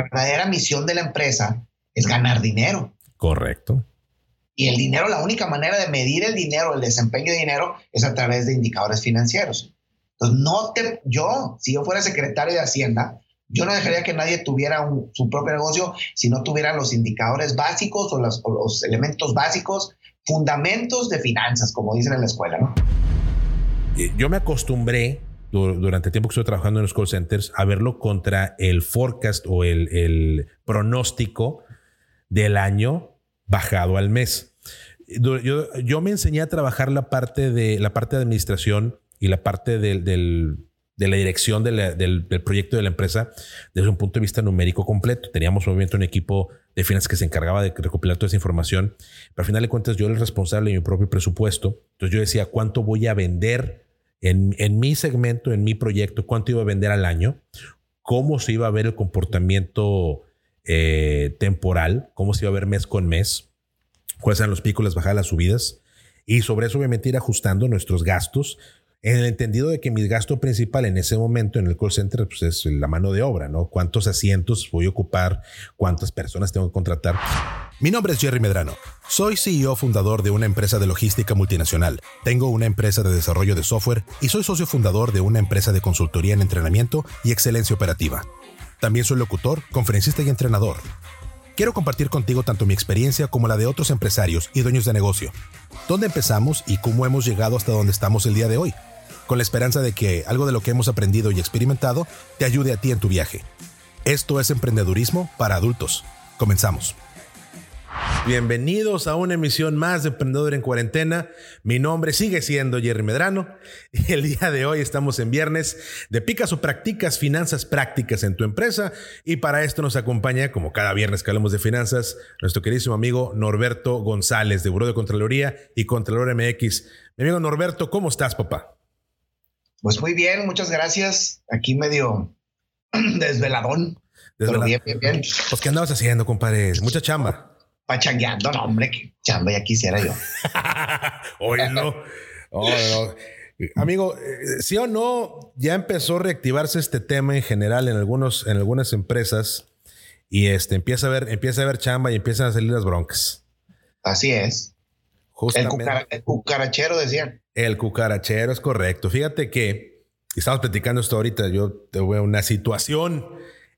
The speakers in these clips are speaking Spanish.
La verdadera misión de la empresa es ganar dinero. Correcto. Y el dinero, la única manera de medir el dinero, el desempeño de dinero, es a través de indicadores financieros. Entonces, no te, yo, si yo fuera secretario de Hacienda, yo no dejaría que nadie tuviera su propio negocio si no tuviera los indicadores básicos o los, los, elementos básicos, fundamentos de finanzas, como dicen en la escuela, ¿no? Yo me acostumbré durante el tiempo que estuve trabajando en los call centers a verlo contra el forecast o el, el pronóstico del año bajado al mes. Yo, yo, me enseñé a trabajar la parte de la parte de administración y la parte del, del de la dirección del, del, proyecto de la empresa desde un punto de vista numérico completo. Teníamos obviamente un equipo de finanzas que se encargaba de recopilar toda esa información, pero al final de cuentas yo era el responsable de mi propio presupuesto. Entonces yo decía, ¿cuánto voy a vender en, en mi segmento, en mi proyecto? ¿Cuánto iba a vender al año? ¿Cómo se iba a ver el comportamiento eh, temporal? ¿Cómo se iba a ver mes con mes? ¿Cuáles eran los picos, las bajadas, las subidas? Y sobre eso obviamente ir ajustando nuestros gastos en el entendido de que mi gasto principal en ese momento en el call center pues es la mano de obra, ¿no? ¿Cuántos asientos voy a ocupar? ¿Cuántas personas tengo que contratar? Mi nombre es Jerry Medrano. Soy CEO fundador de una empresa de logística multinacional. Tengo una empresa de desarrollo de software y soy socio fundador de una empresa de consultoría en entrenamiento y excelencia operativa. También soy locutor, conferencista y entrenador. Quiero compartir contigo tanto mi experiencia como la de otros empresarios y dueños de negocio. ¿Dónde empezamos y cómo hemos llegado hasta donde estamos el día de hoy? Con la esperanza de que algo de lo que hemos aprendido y experimentado te ayude a ti en tu viaje. Esto es emprendedurismo para adultos. Comenzamos. Bienvenidos a una emisión más de Emprendedor en Cuarentena. Mi nombre sigue siendo Jerry Medrano y el día de hoy estamos en viernes de Picas o Practicas Finanzas Prácticas en tu empresa y para esto nos acompaña, como cada viernes que hablamos de finanzas, nuestro queridísimo amigo Norberto González de Buró de Contraloría y Contralor MX. Mi amigo Norberto, ¿cómo estás, papá? Pues muy bien, muchas gracias. Aquí medio desveladón. Pero bien, bien, bien. Pues, ¿qué andabas haciendo, compadre? Mucha chamba. Pachangueando, no, hombre, que chamba ya quisiera yo. Oye, no. Amigo, eh, sí o no, ya empezó a reactivarse este tema en general en, algunos, en algunas empresas y este, empieza, a ver, empieza a ver chamba y empiezan a salir las broncas. Así es. El, cucarachero decían. El cucarachero es correcto. Fíjate que estamos platicando esto ahorita. Yo te veo una situación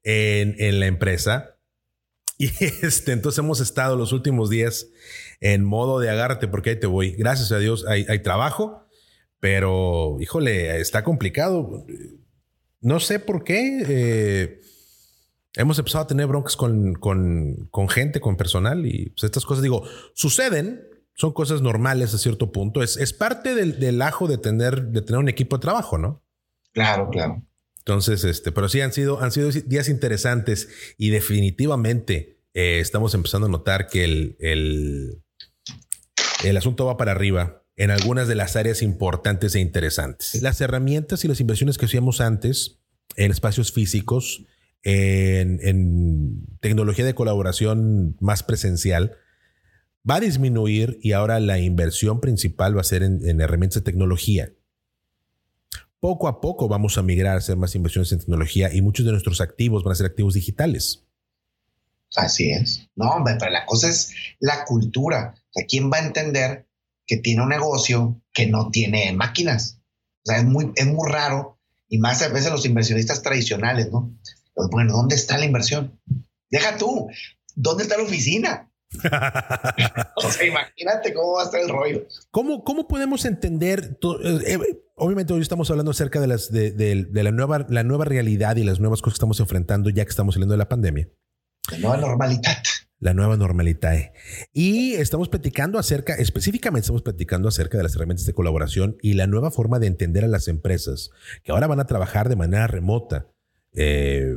en, la empresa. Y este, entonces hemos estado los últimos días en modo de agárrate porque ahí te voy. Gracias a Dios hay, trabajo, pero híjole, está complicado. No sé por qué. Eh, hemos empezado a tener broncas con, con, gente, con personal y pues, estas cosas, digo, suceden, son cosas normales a cierto punto. Es, es parte del, del, ajo de tener, de tener un equipo de trabajo, ¿no? Claro, claro. Entonces, este, pero sí han sido, han sido días interesantes y definitivamente eh, estamos empezando a notar que el, el, el asunto va para arriba en algunas de las áreas importantes e interesantes. Las herramientas y las inversiones que hacíamos antes en espacios físicos, en, en tecnología de colaboración más presencial, va a disminuir y ahora la inversión principal va a ser en, herramientas de tecnología. Poco a poco vamos a migrar a hacer más inversiones en tecnología y muchos de nuestros activos van a ser activos digitales. Así es. No, hombre, pero la cosa es la cultura. O sea, ¿quién va a entender que tiene un negocio que no tiene máquinas? O sea, es muy, es muy raro y más a veces los inversionistas tradicionales, ¿no? Bueno, ¿dónde está la inversión? Deja tú, ¿dónde está la oficina? o sea, imagínate cómo va a estar el rollo. ¿Cómo, cómo podemos entender? Eh, obviamente hoy estamos hablando acerca de, las, de, la, nueva, la nueva realidad y las nuevas cosas que estamos enfrentando ya que estamos saliendo de la pandemia. La nueva normalidad. La nueva normalidad. Y estamos platicando acerca, específicamente estamos platicando acerca de las herramientas de colaboración y la nueva forma de entender a las empresas que ahora van a trabajar de manera remota. Eh,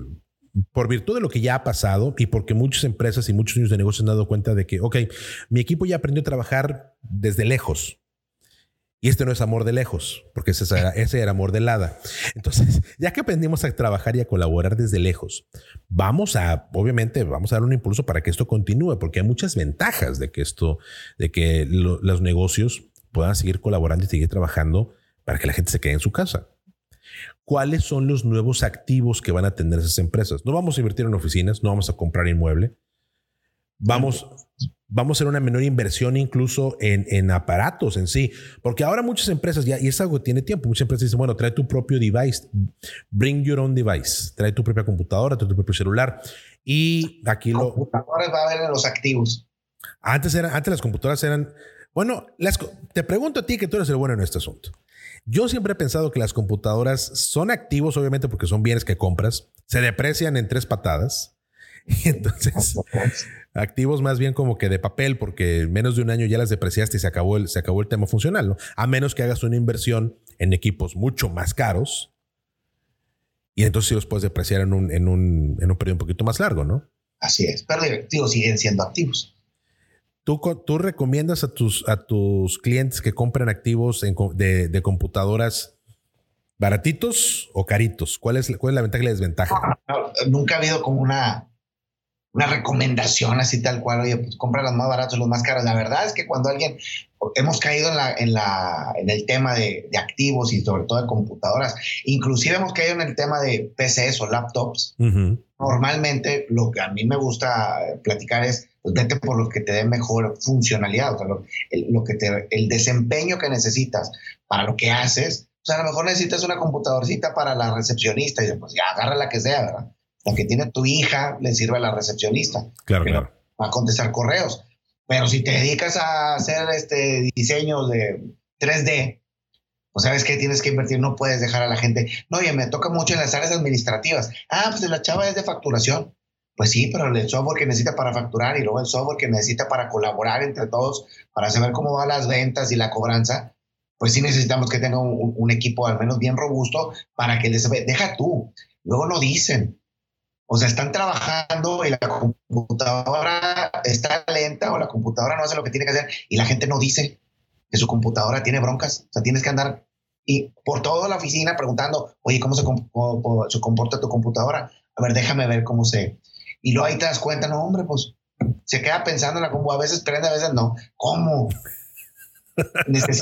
por virtud de lo que ya ha pasado y porque muchas empresas y muchos niños de negocios han dado cuenta de que, ok, mi equipo ya aprendió a trabajar desde lejos. Y este no es amor de lejos, porque ese era, ese era amor de lada. Entonces, ya que aprendimos a trabajar y a colaborar desde lejos, vamos a, obviamente, vamos a dar un impulso para que esto continúe, porque hay muchas ventajas de que esto, de que los negocios puedan seguir colaborando y seguir trabajando para que la gente se quede en su casa. Cuáles son los nuevos activos que van a tener esas empresas. No vamos a invertir en oficinas, no vamos a comprar inmueble. Vamos, vamos a hacer una menor inversión incluso en, en, aparatos en sí. Porque ahora muchas empresas, ya, y es algo que tiene tiempo, muchas empresas dicen, bueno, trae tu propio device, bring your own device, trae tu propia computadora, trae tu propio celular. Y aquí lo... Computadoras va a haber en los activos. Antes, eran, antes las computadoras eran... Bueno, las, te pregunto a ti que tú eres el bueno en este asunto. Yo siempre he pensado que las computadoras son activos, obviamente, porque son bienes que compras, se deprecian en tres patadas. Y entonces, activos más bien como que de papel, porque en menos de un año ya las depreciaste y se acabó el, se acabó el tema funcional, ¿no? A menos que hagas una inversión en equipos mucho más caros. Y entonces los puedes depreciar en un, en un, en un periodo un poquito más largo, ¿no? Así es, pero activos siguen siendo activos. ¿Tú, ¿Tú, recomiendas a tus, a tus clientes que compren activos de, de, computadoras baratitos o caritos? ¿Cuál es, ¿Cuál es la ventaja y la desventaja? nunca ha habido como una, una recomendación así tal cual, oye, pues compra los más baratos, los más caros. La verdad es que cuando alguien, hemos caído en, la, en, la, en el tema de, de, activos y sobre todo de computadoras, inclusive hemos caído en el tema de PCs o laptops. Normalmente lo que a mí me gusta platicar es, vete por lo que te dé mejor funcionalidad, o sea, lo, el, lo que te, el desempeño que necesitas para lo que haces. O sea, a lo mejor necesitas una computadorcita para la recepcionista y pues ya agarra la que sea, ¿verdad? la que tiene tu hija le sirve a la recepcionista. Claro, claro. Va a contestar correos. Pero si te dedicas a hacer este diseño de 3D, pues sabes que tienes que invertir, no puedes dejar a la gente. No, oye, me toca mucho en las áreas administrativas. Ah, pues la chava es de facturación. Pues sí, pero el software que necesita para facturar y luego el software que necesita para colaborar entre todos, para saber cómo van las ventas y la cobranza, pues sí necesitamos que tenga un, un equipo al menos bien robusto para que les deja tú. Luego no dicen, o sea, están trabajando y la computadora está lenta o la computadora no hace lo que tiene que hacer y la gente no dice que su computadora tiene broncas. O sea, tienes que andar y por toda la oficina preguntando, oye, ¿cómo se, comporta tu computadora? A ver, déjame ver cómo se... Y luego ahí te das cuenta, no, hombre, pues se queda pensando en la computadora, a veces prende, a veces no. ¿Cómo? Entonces,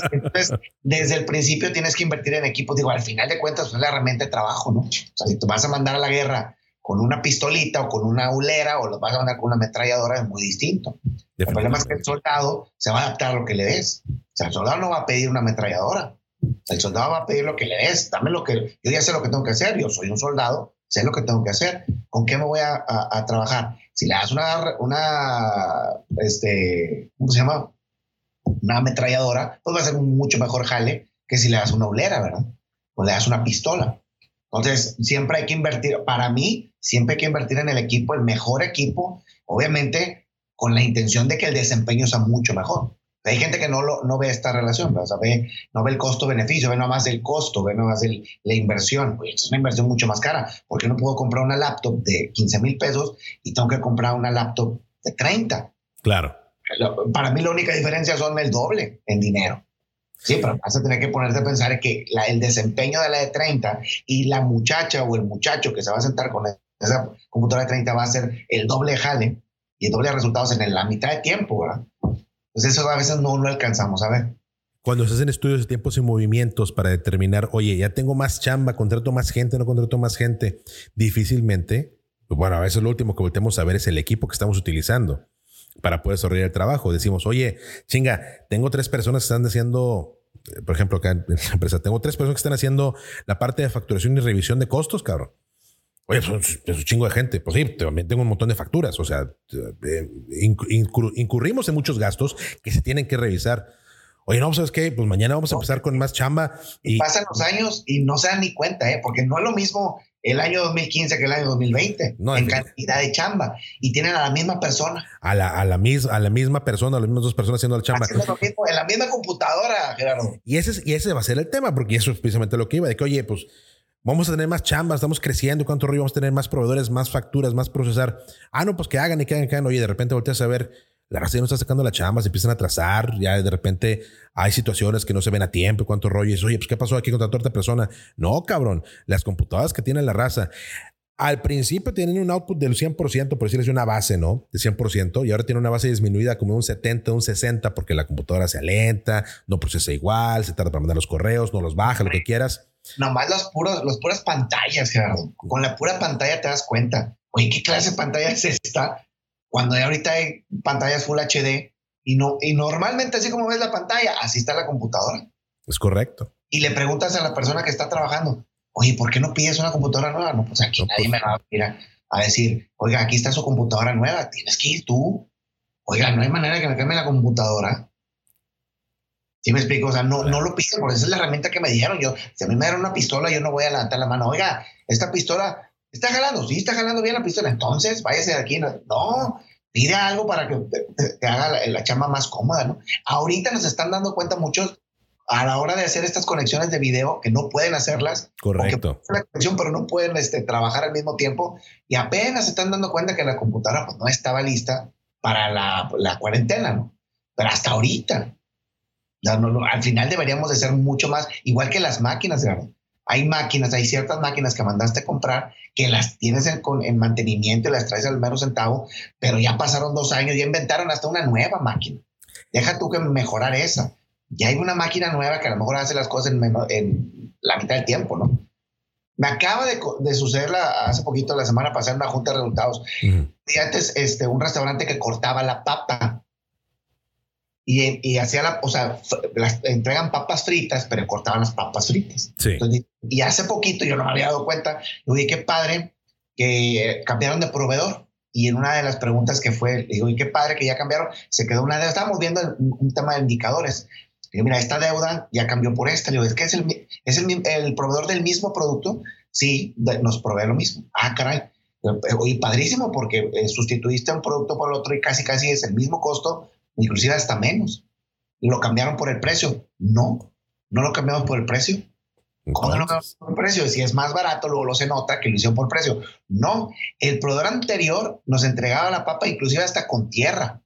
desde el principio tienes que invertir en equipos. Digo, al final de cuentas, pues, es la herramienta de trabajo, ¿no? O sea, si tú vas a mandar a la guerra con una pistolita o con una ulera o los vas a mandar con una ametralladora es muy distinto. El problema es que el soldado se va a adaptar a lo que le des. O sea, el soldado no va a pedir una ametralladora. El soldado va a pedir lo que le des. Dame lo que yo ya sé lo que tengo que hacer. Yo soy un soldado, sé lo que tengo que hacer. ¿Con qué me voy a, a, trabajar? Si le das una, una, este, ¿cómo se llama? Una ametralladora, pues va a ser un mucho mejor jale que si le das una ulera, ¿verdad? O le das una pistola. Entonces, siempre hay que invertir, para mí, siempre hay que invertir en el equipo, el mejor equipo, obviamente con la intención de que el desempeño sea mucho mejor. Hay gente que no, lo, no ve esta relación, o sea, ve, no ve el costo-beneficio, ve nomás el costo, ve nomás el, la inversión. es una inversión mucho más cara, porque no puedo comprar una laptop de 15 mil pesos y tengo que comprar una laptop de 30. Claro. Para mí la única diferencia son el doble en dinero. Sí, pero vas a tener que ponerte a pensar que la, el desempeño de la de 30 y la muchacha o el muchacho que se va a sentar con esa computadora de 30 va a ser el doble jale y el doble de resultados en la mitad de tiempo, ¿verdad? Entonces eso a veces no lo alcanzamos a ver. Cuando se hacen estudios de tiempos y movimientos para determinar, oye, ya tengo más chamba, contrato más gente, no contrato más gente, difícilmente, bueno, a veces lo último que volteamos a ver es el equipo que estamos utilizando para poder desarrollar el trabajo. Decimos, oye, chinga, tengo tres personas que están haciendo, eh, por ejemplo, acá en la empresa, tengo tres personas que están haciendo la parte de facturación y revisión de costos, cabrón. Oye, pues, es un chingo de gente. Pues sí, también tengo un montón de facturas. O sea, eh, incurrimos en muchos gastos que se tienen que revisar. Oye, no, ¿sabes qué? Pues mañana vamos a empezar con más chamba. Y pasan los años y no se dan ni cuenta, ¿eh? porque no es lo mismo el año 2015 que el año 2020 no, en cantidad de chamba y tienen a la misma persona. A la, a la, mis, a la misma persona, a las mismas dos personas haciendo la chamba. Haciendo lo mismo, en la misma computadora, Gerardo. Y ese, y ese va a ser el tema, porque eso es precisamente lo que iba, de que, oye, pues vamos a tener más chambas, estamos creciendo, cuánto río vamos a tener más proveedores, más facturas, más procesar. Ah, no, pues que hagan y que hagan, que hagan. Oye, de repente volteas a ver la raza ya no está sacando la chamba, se empiezan a atrasar, ya de repente hay situaciones que no se ven a tiempo, cuánto rollo es, oye, pues ¿qué pasó aquí con otra persona? No, cabrón, las computadoras que tiene la raza, al principio tienen un output del 100%, por decirles una base, ¿no? De 100%, y ahora tiene una base disminuida como un 70, un 60, porque la computadora se alenta, no procesa igual, se tarda para mandar los correos, no los baja, lo que quieras. Nomás los puros, los puras pantallas, Gerardo. Con la pura pantalla te das cuenta. Oye, ¿qué clase de pantalla es esta? Cuando ahorita hay pantallas Full HD y no, y normalmente así como ves la pantalla, así está la computadora. Es correcto. Y le preguntas a la persona que está trabajando, oye, ¿por qué no pides una computadora nueva? No, pues aquí nadie pues me va a a, decir, oiga, aquí está su computadora nueva, tienes que ir tú. Oiga, no hay manera de que me cambie la computadora. ¿Sí me explico? O sea, no, no lo pido, porque esa es la herramienta que me dijeron. Yo, si a mí me dieron una pistola, yo no voy a levantar la mano. Oiga, esta pistola está jalando, sí está jalando bien la pistola, entonces váyase de aquí. No, pide algo para que te, haga la, la, chamba más cómoda, ¿no? Ahorita nos están dando cuenta muchos a la hora de hacer estas conexiones de video que no pueden hacerlas. Correcto. La conexión, pero no pueden este, trabajar al mismo tiempo y apenas se están dando cuenta que la computadora pues, no estaba lista para la, la cuarentena, ¿no? Pero hasta ahorita. Al final deberíamos de ser mucho más, igual que las máquinas, ¿verdad? Hay máquinas, hay ciertas máquinas que mandaste a comprar que las tienes en, en mantenimiento y las traes al mero centavo, pero ya pasaron dos años, ya inventaron hasta una nueva máquina. Deja tú que mejorar esa. Ya hay una máquina nueva que a lo mejor hace las cosas en, en la mitad del tiempo, ¿no? Me acaba de, de, suceder hace poquito, la semana pasada, en una junta de resultados. Y antes, este, un restaurante que cortaba la papa y, hacía la, o sea, las, entregan papas fritas, pero cortaban las papas fritas. y hace poquito yo no me había dado cuenta, yo dije, qué padre que cambiaron de proveedor. Y en una de las preguntas que fue, digo, y qué padre que ya cambiaron, se quedó una deuda. Estábamos viendo un, tema de indicadores. Digo, mira, esta deuda ya cambió por esta. Digo, es que es el, es el, el proveedor del mismo producto. Sí, nos provee lo mismo. Ah, caray. Oye, padrísimo, porque eh, sustituiste un producto por el otro y casi, casi es el mismo costo, inclusive hasta menos. Lo cambiaron por el precio. No, no lo cambiamos por el precio. ¿Cómo no lo cambiamos por el precio? Si es más barato, luego lo se nota que lo hicieron por precio. No, el proveedor anterior nos entregaba la papa inclusive hasta con tierra.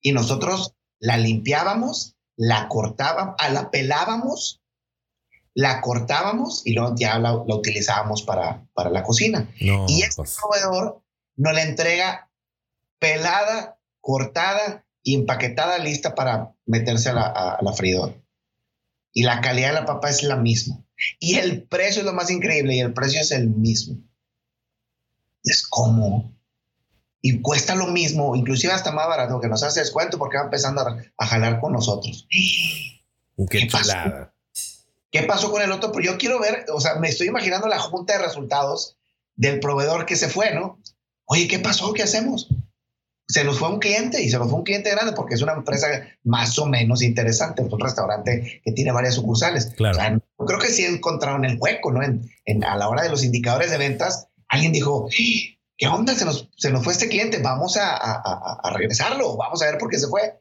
Y nosotros la limpiábamos, la cortábamos, la pelábamos, la cortábamos y luego ya la, utilizábamos para, para la cocina. y este pues. proveedor nos la entrega pelada, cortada y empaquetada lista para meterse a la, a, freidora. Y la calidad de la papa es la misma. Y el precio es lo más increíble y el precio es el mismo. Es como. Y cuesta lo mismo, inclusive hasta más barato, que nos hace descuento porque va empezando a, jalar con nosotros. Qué, Pasó? ¿Qué pasó con el otro? Pues yo quiero ver, o sea, me estoy imaginando la junta de resultados del proveedor que se fue, ¿no? Oye, ¿qué pasó? ¿Qué hacemos? Se nos fue un cliente y se nos fue un cliente grande porque es una empresa más o menos interesante, es un restaurante que tiene varias sucursales. Claro. creo que sí encontraron el hueco, ¿no? En, a la hora de los indicadores de ventas, alguien dijo, ¿qué onda? Se nos, se nos fue este cliente, vamos a, a, a, regresarlo, vamos a ver por qué se fue.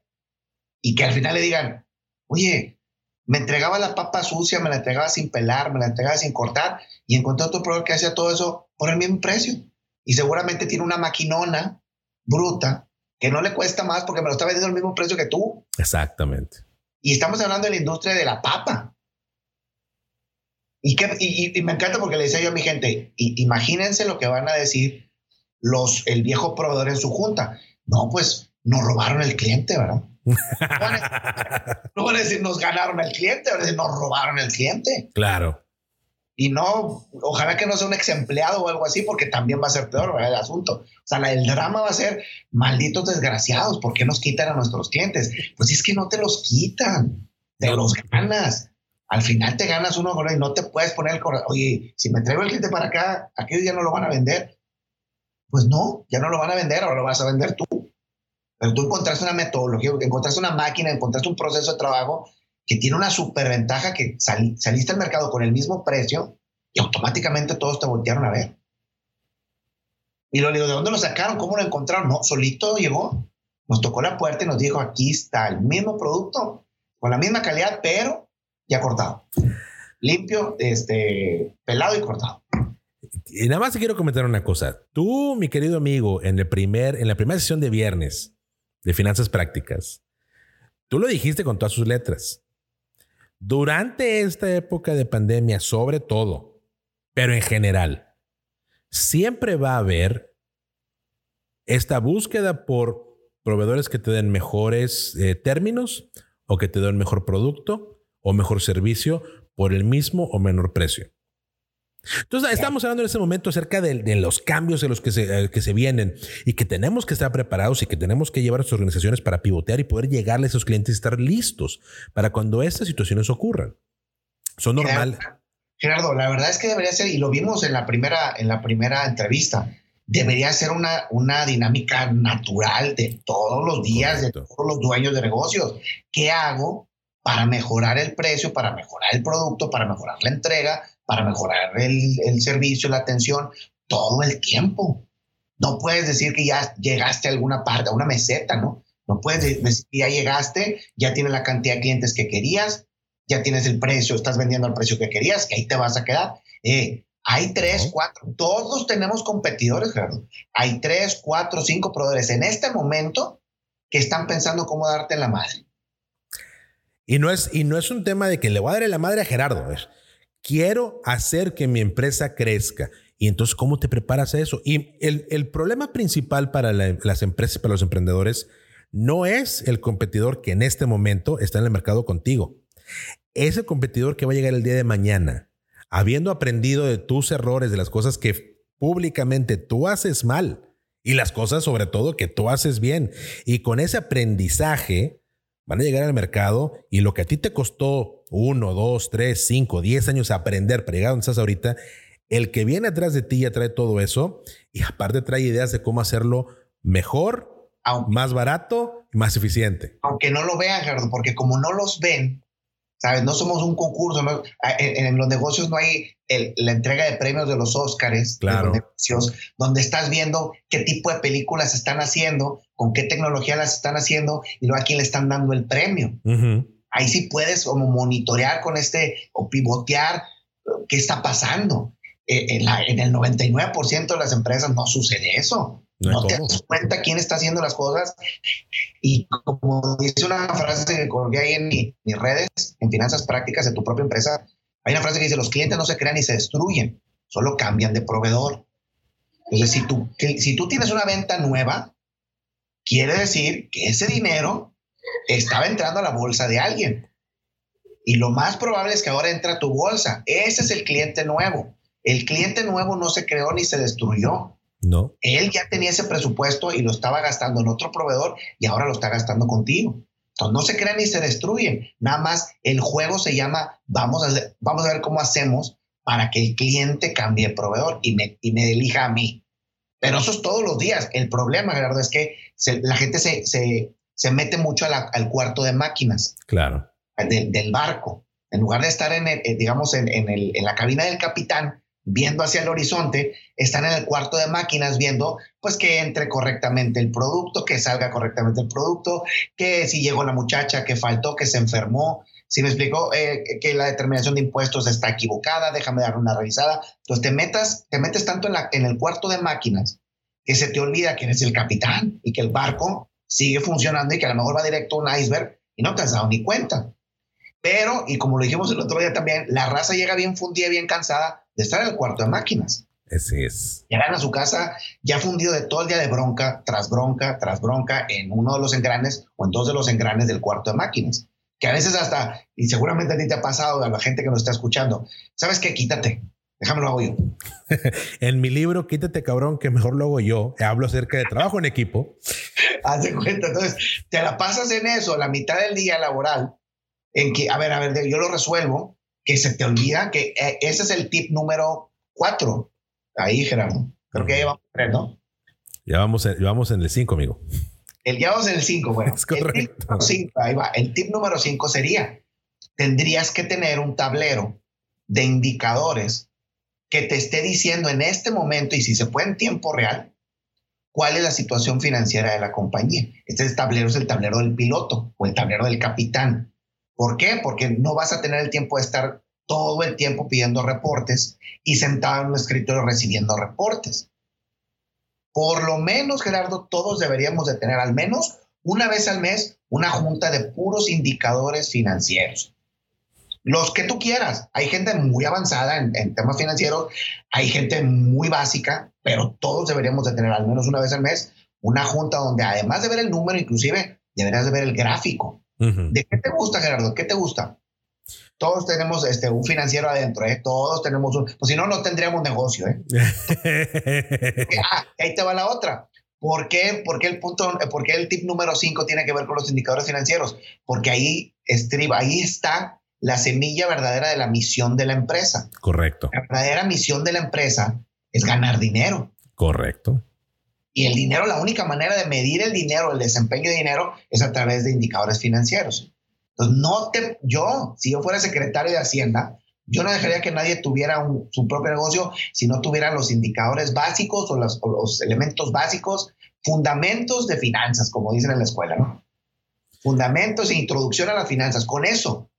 Y que al final le digan, oye, me entregaba la papa sucia, me la entregaba sin pelar, me la entregaba sin cortar y encontré otro proveedor que hacía todo eso por el mismo precio. Y seguramente tiene una maquinona bruta que no le cuesta más porque me lo está vendiendo al mismo precio que tú. Exactamente. Y estamos hablando de la industria de la papa. Y, que, y, me encanta porque le decía yo a mi gente, imagínense lo que van a decir los, el viejo proveedor en su junta. No, pues nos robaron el cliente, ¿verdad? no van a decir nos ganaron el cliente, van a decir nos robaron el cliente. Claro. Y no, ojalá que no sea un ex empleado o algo así, porque también va a ser peor el asunto. O sea, el drama va a ser malditos desgraciados, ¿por qué nos quitan a nuestros clientes? Pues es que no te los quitan, te los ganas. Al final te ganas uno y no te puedes poner el corazón. Oye, si me traigo el cliente para acá, aquellos ya no lo van a vender. Pues no, ya no lo van a vender, ahora lo vas a vender tú. Pero tú encontraste una metodología, encontraste una máquina, encontraste un proceso de trabajo que tiene una superventaja que saliste al mercado con el mismo precio y automáticamente todos te voltearon a ver. Y lo digo, ¿de dónde lo sacaron? ¿Cómo lo encontraron? No, solito llegó. Nos tocó la puerta y nos dijo, aquí está el mismo producto, con la misma calidad, pero ya cortado. Limpio, este, pelado y cortado. Y nada más te quiero comentar una cosa. Tú, mi querido amigo, en, el primer, en la primera sesión de viernes de Finanzas Prácticas, tú lo dijiste con todas sus letras. Durante esta época de pandemia, sobre todo, pero en general, siempre va a haber esta búsqueda por proveedores que te den mejores eh, términos o que te den mejor producto o mejor servicio por el mismo o menor precio. Entonces, estamos hablando en este momento acerca de, los cambios de los que se, eh, que se vienen y que tenemos que estar preparados y que tenemos que llevar a nuestras organizaciones para pivotear y poder llegarle a esos clientes y estar listos para cuando estas situaciones ocurran. Son normal. Gerardo, la verdad es que debería ser, y lo vimos en la primera, en la primera entrevista, debería ser una, una dinámica natural de todos los días, de todos los dueños de negocios. ¿Qué hago para mejorar el precio, para mejorar el producto, para mejorar la entrega, para mejorar el, el servicio, la atención, todo el tiempo? No puedes decir que ya llegaste a alguna parte, a una meseta, ¿no? No puedes decir que ya llegaste, ya tienes la cantidad de clientes que querías, ya tienes el precio, estás vendiendo al precio que querías, que ahí te vas a quedar. Eh, hay tres, cuatro, todos tenemos competidores, Gerardo. Hay tres, cuatro, cinco proveedores en este momento que están pensando cómo darte la madre. Y no es, y no es un tema de que le voy a dar la madre a Gerardo. Es, quiero hacer que mi empresa crezca. Y entonces, ¿cómo te preparas a eso? Y el, el problema principal para las empresas, para los emprendedores, no es el competidor que en este momento está en el mercado contigo. Es el competidor que va a llegar el día de mañana habiendo aprendido de tus errores, de las cosas que públicamente tú haces mal y las cosas sobre todo que tú haces bien. Y con ese aprendizaje van a llegar al mercado y lo que a ti te costó uno, dos, tres, cinco, diez años aprender para llegar donde estás ahorita, el que viene atrás de ti ya trae todo eso y aparte trae ideas de cómo hacerlo mejor, más barato y más eficiente. Aunque no lo vean, Gerardo, porque como no los ven, ¿sabes? No somos un concurso, ah, En, los negocios no hay la entrega de premios de los Óscares, claro. negocios, donde estás viendo qué tipo de películas están haciendo, con qué tecnología las están haciendo y luego a quién le están dando el premio. Ahí sí puedes como monitorear con este o pivotear qué está pasando. Eh, en, en el 99% de las empresas no sucede eso. No, te das cuenta quién está haciendo las cosas. Y como dice una frase que colgué ahí en mis redes, en finanzas prácticas de tu propia empresa, hay una frase que dice, los clientes no se crean ni se destruyen, solo cambian de proveedor. Entonces, si tú, si tú tienes una venta nueva, quiere decir que ese dinero estaba entrando a la bolsa de alguien. Y lo más probable es que ahora entra a tu bolsa. Ese es el cliente nuevo. El cliente nuevo no se creó ni se destruyó no. Él ya tenía ese presupuesto y lo estaba gastando en otro proveedor y ahora lo está gastando contigo. Entonces no se crean ni se destruyen. Nada más el juego se llama vamos a, vamos a ver cómo hacemos para que el cliente cambie de proveedor y me, y me elija a mí. Pero eso es todos los días. El problema, Gerardo, es que la gente se, se, se mete mucho al cuarto de máquinas. Claro. del barco. En lugar de estar en, el, digamos, en, en, el, en la cabina del capitán, viendo hacia el horizonte, están en el cuarto de máquinas viendo pues que entre correctamente el producto, que salga correctamente el producto, que si llegó la muchacha, que faltó, que se enfermó. Si me explico eh, que la determinación de impuestos está equivocada, déjame dar una revisada. Entonces te metas, te metes tanto en, en el cuarto de máquinas que se te olvida que eres el capitán y que el barco sigue funcionando y que a lo mejor va directo a un iceberg y no te has dado ni cuenta. Pero, y como lo dijimos el otro día también, la raza llega bien fundida, bien cansada de estar en el cuarto de máquinas. Así es. Llegan a su casa ya fundido de todo el día de bronca, tras bronca, tras bronca, en uno de los engranes o en dos de los engranes del cuarto de máquinas. Que a veces hasta, y seguramente a ti te ha pasado, a la gente que nos está escuchando, ¿sabes qué? Quítate. Déjame lo hago yo. en mi libro, Quítate cabrón, que mejor lo hago yo, hablo acerca de trabajo en equipo. Haz de cuenta, entonces te la pasas en eso, la mitad del día laboral, en que, a ver, a ver, yo lo resuelvo, que se te olvida que eh, ese es el tip número cuatro. Ahí, Gerardo. Creo que ya llevamos tres, ¿no? Ya vamos, en, vamos en el cinco, amigo. El ya vamos en el cinco, bueno. Es correcto. El tip, ahí va. El tip número cinco sería, tendrías que tener un tablero de indicadores que te esté diciendo en este momento y si se puede en tiempo real, cuál es la situación financiera de la compañía. Este tablero es el tablero del piloto o el tablero del capitán. ¿Por qué? Porque no vas a tener el tiempo de estar todo el tiempo pidiendo reportes y sentado en un escritorio recibiendo reportes. Por lo menos, Gerardo, todos deberíamos de tener al menos una vez al mes una junta de puros indicadores financieros. Los que tú quieras. Hay gente muy avanzada en, temas financieros, hay gente muy básica, pero todos deberíamos de tener al menos una vez al mes una junta donde además de ver el número, inclusive deberías de ver el gráfico ¿De qué te gusta, Gerardo? ¿Qué te gusta? todos tenemos este, un financiero adentro, ¿eh? todos tenemos un, pues si no, no tendríamos negocio. ¿eh? ah, ahí te va la otra. ¿Por qué? Porque el punto, porque el tip número 5 tiene que ver con los indicadores financieros? Porque ahí estriba, ahí está la semilla verdadera de la misión de la empresa. Correcto. La verdadera misión de la empresa es ganar dinero. Correcto. Y el dinero, la única manera de medir el dinero, el desempeño de dinero, es a través de indicadores financieros. Entonces, no te, yo, si yo fuera secretario de Hacienda, yo no dejaría que nadie tuviera su propio negocio si no tuviera los indicadores básicos o los, o los, elementos básicos, fundamentos de finanzas, como dicen en la escuela, ¿no? Fundamentos e introducción a las finanzas. Con eso,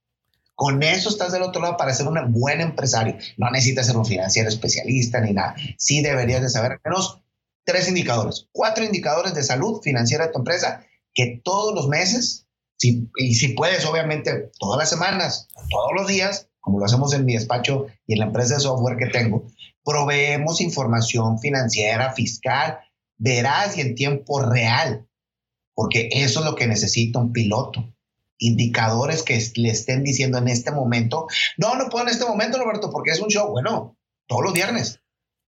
con eso estás del otro lado para ser un buen empresario. No necesitas ser un financiero especialista ni nada. Sí deberías de saber al menos tres indicadores, cuatro indicadores de salud financiera de tu empresa que todos los meses, si, y si puedes, obviamente, todas las semanas, todos los días, como lo hacemos en mi despacho y en la empresa de software que tengo, proveemos información financiera, fiscal, veraz y en tiempo real, porque eso es lo que necesita un piloto. Indicadores que le estén diciendo en este momento, no, no puedo en este momento, Roberto, porque es un show. Bueno, todos los viernes.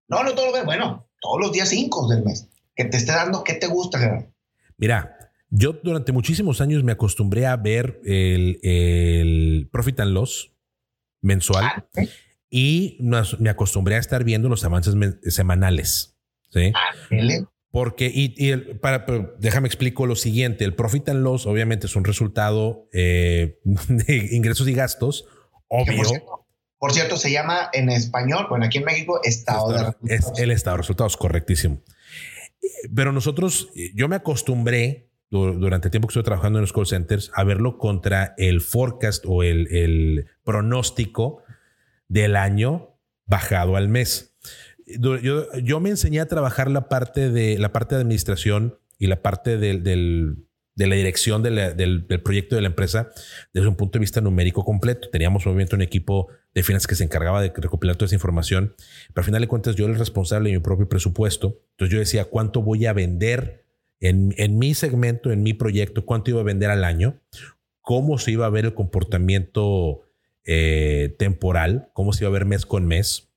No, no todos los viernes. Bueno, todos los días 5 del mes. Que te esté dando qué te gusta, Gerardo. Mira, yo durante muchísimos años me acostumbré a ver el, Profit and Loss mensual ah, y me acostumbré a estar viendo los avances semanales. ¿sí? Ah, porque, y, para, déjame explico lo siguiente, el profit and loss obviamente es un resultado eh, de ingresos y gastos, obvio. Por cierto, se llama en español, bueno, aquí en México, estado, de resultados. Es el estado de resultados, correctísimo. Pero nosotros, yo me acostumbré durante el tiempo que estuve trabajando en los call centers a verlo contra el forecast o el, el pronóstico del año bajado al mes. Yo, yo, me enseñé a trabajar la parte de la parte de administración y la parte del, del de la dirección del, proyecto de la empresa desde un punto de vista numérico completo. Teníamos obviamente un equipo de finanzas que se encargaba de recopilar toda esa información, pero al final de cuentas yo era el responsable de mi propio presupuesto. Entonces yo decía, ¿cuánto voy a vender en, mi segmento, en mi proyecto? ¿Cuánto iba a vender al año? ¿Cómo se iba a ver el comportamiento eh, temporal? ¿Cómo se iba a ver mes con mes?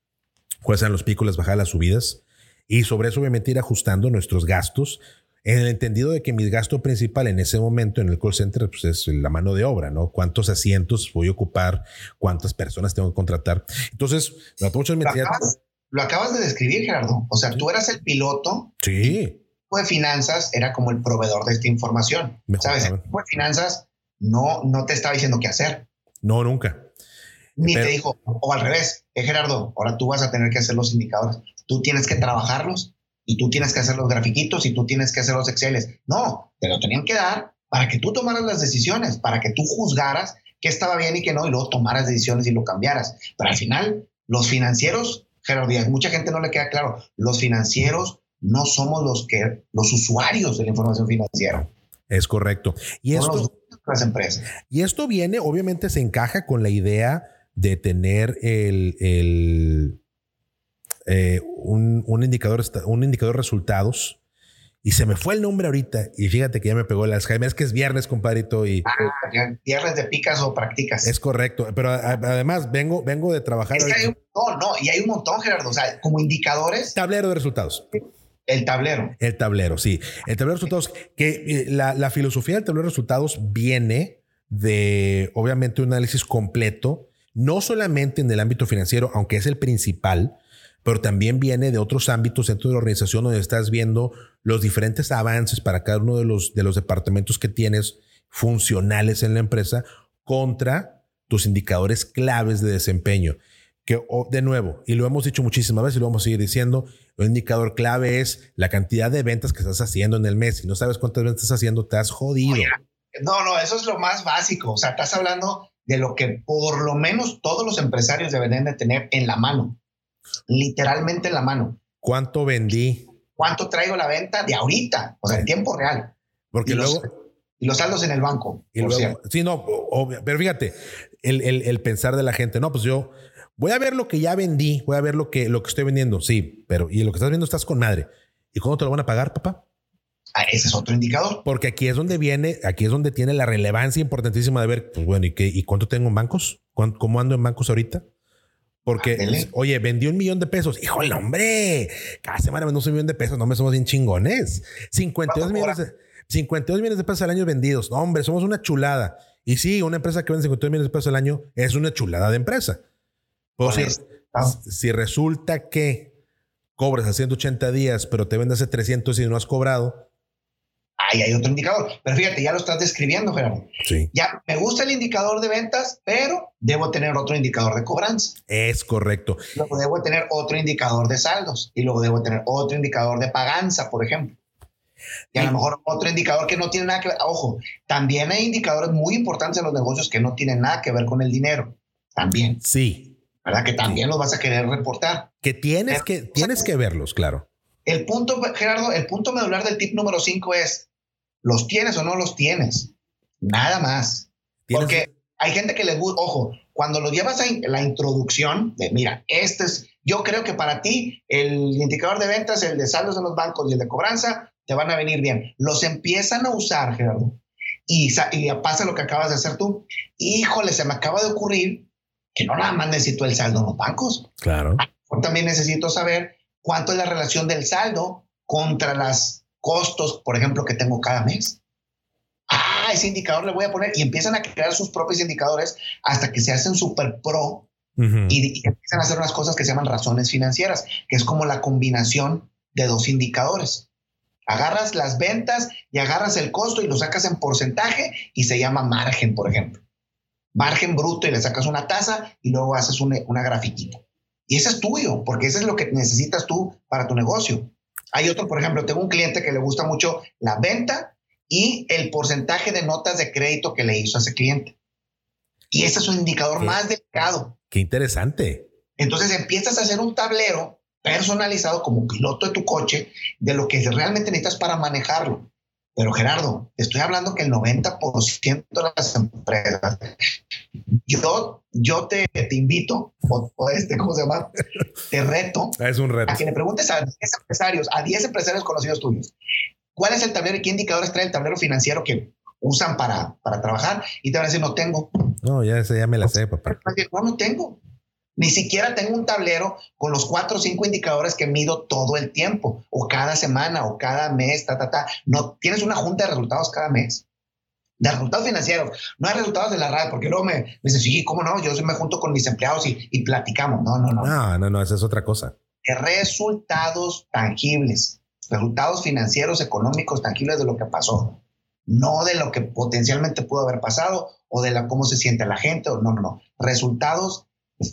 ¿Cuáles eran los picos, las bajadas, las subidas? Y sobre eso obviamente ir ajustando nuestros gastos en el entendido de que mi gasto principal en ese momento en el call center pues es la mano de obra, ¿no? ¿Cuántos asientos voy a ocupar? ¿Cuántas personas tengo que contratar? Entonces, lo acabas, lo acabas de describir, Gerardo. O sea, tú eras el piloto. Sí. De finanzas era como el proveedor de esta información. ¿Sabes? El de finanzas no, no te estaba diciendo qué hacer. No, nunca. Ni te dijo, o al revés, eh, Gerardo, ahora tú vas a tener que hacer los indicadores. Tú tienes que trabajarlos y tú tienes que hacer los grafiquitos y tú tienes que hacer los Exceles. No, te lo tenían que dar para que tú tomaras las decisiones, para que tú juzgaras qué estaba bien y qué no, y luego tomaras decisiones y lo cambiaras. Pero al final, los financieros, Gerardo Díaz, mucha gente no le queda claro, los financieros no somos los que los usuarios de la información financiera. Es correcto. Y esto, las empresas. Y esto viene, obviamente, se encaja con la idea de tener el, el eh, un, indicador, un indicador de resultados. Y se me fue el nombre ahorita. Y fíjate que ya me pegó las Jaime. Es que es viernes, compadrito. Y ah, viernes de picas o prácticas. Es correcto. Pero además vengo, vengo de trabajar. no, no. Y hay un montón, Gerardo. O sea, como indicadores. Tablero de resultados. El tablero. El tablero, sí. El tablero de resultados. Que eh, la, la filosofía del tablero de resultados viene de, obviamente, un análisis completo. No solamente en el ámbito financiero, aunque es el principal, pero también viene de otros ámbitos dentro de la organización donde estás viendo los diferentes avances para cada uno de los, de los departamentos que tienes funcionales en la empresa contra tus indicadores claves de desempeño. Que de nuevo, y lo hemos dicho muchísimas veces y lo vamos a seguir diciendo, un indicador clave es la cantidad de ventas que estás haciendo en el mes. Si no sabes cuántas ventas estás haciendo, te has jodido. no, no, eso es lo más básico. O sea, estás hablando de lo que por lo menos todos los empresarios deberían de tener en la mano literalmente en la mano. ¿Cuánto vendí? ¿Cuánto traigo la venta de ahorita? O sea, en tiempo real. Porque luego... y los saldos en el banco. Y luego, sí, no, pero fíjate, el, pensar de la gente, no, pues yo voy a ver lo que ya vendí, voy a ver lo que, lo que estoy vendiendo, sí, pero y lo que estás viendo estás con madre. ¿Y cuándo te lo van a pagar, papá? Ah, ese es otro indicador. Porque aquí es donde viene, aquí es donde tiene la relevancia importantísima de ver, pues bueno, ¿y, qué, y cuánto tengo en bancos? ¿Cómo ando en bancos ahorita? Porque, oye, vendí un millón de pesos. Híjole, hombre, cada semana vendo un millón de pesos. No me somos bien chingones. 52 millones, de, 52 millones de pesos al año vendidos. No, hombre, somos una chulada. Y sí, una empresa que vende 52 millones de pesos al año es una chulada de empresa. Pues si, si, resulta que cobras a 180 días, pero te vendes hace 300 y no has cobrado, ahí hay otro indicador. Pero fíjate, ya lo estás describiendo, Gerardo. Sí. Ya me gusta el indicador de ventas, pero debo tener otro indicador de cobranza. Es correcto. Luego debo tener otro indicador de saldos y luego debo tener otro indicador de paganza, por ejemplo. Y a lo mejor otro indicador que no tiene nada que ver. Ojo, también hay indicadores muy importantes en los negocios que no tienen nada que ver con el dinero. También. Sí. ¿Verdad? Que también los vas a querer reportar. Que tienes, que, tienes que verlos, claro. El punto, Gerardo, el punto medular del tip número 5 es ¿Los tienes o no los tienes? Nada más. Porque hay gente que le gusta, ojo, cuando lo llevas a la introducción de, mira, este es, yo creo que para ti el indicador de ventas, el de saldos en los bancos y el de cobranza te van a venir bien. Los empiezan a usar, Gerardo. Y, y pasa lo que acabas de hacer tú. Híjole, se me acaba de ocurrir que no nada más necesito el saldo en los bancos. Claro. También necesito saber cuánto es la relación del saldo contra las costos, por ejemplo, que tengo cada mes. Ah, ese indicador le voy a poner y empiezan a crear sus propios indicadores hasta que se hacen super pro y, empiezan a hacer unas cosas que se llaman razones financieras, que es como la combinación de dos indicadores. Agarras las ventas y agarras el costo y lo sacas en porcentaje y se llama margen, por ejemplo. Margen bruto y le sacas una tasa y luego haces una, una grafiquita. Y ese es tuyo, porque eso es lo que necesitas tú para tu negocio. Hay otro, por ejemplo, tengo un cliente que le gusta mucho la venta y el porcentaje de notas de crédito que le hizo a ese cliente. Y ese es un indicador más delicado. Qué interesante. Entonces empiezas a hacer un tablero personalizado como piloto de tu coche de lo que realmente necesitas para manejarlo. Pero Gerardo, te estoy hablando que el 90% de las empresas, yo, yo te, te invito, o, este, ¿cómo se llama? Te reto. Es un reto. A que le preguntes a 10 empresarios, a 10 empresarios conocidos tuyos, ¿cuál es el tablero y qué indicadores trae el tablero financiero que usan para, para trabajar? Y te van a decir, no tengo. No, ya, ya me la sé, papá. No, no tengo. Ni siquiera tengo un tablero con los cuatro o cinco indicadores que mido todo el tiempo, o cada semana, o cada mes, ta, ta, ta. No, tienes una junta de resultados cada mes, de resultados financieros. No hay resultados de la RAD, porque luego me, me dicen, sí, ¿cómo no? Yo me junto con mis empleados y, y platicamos. No, no, no. No, no, no, esa es otra cosa. Resultados tangibles, resultados financieros, económicos, tangibles de lo que pasó. No de lo que potencialmente pudo haber pasado o de la, cómo se siente la gente. O, no, no, no. Resultados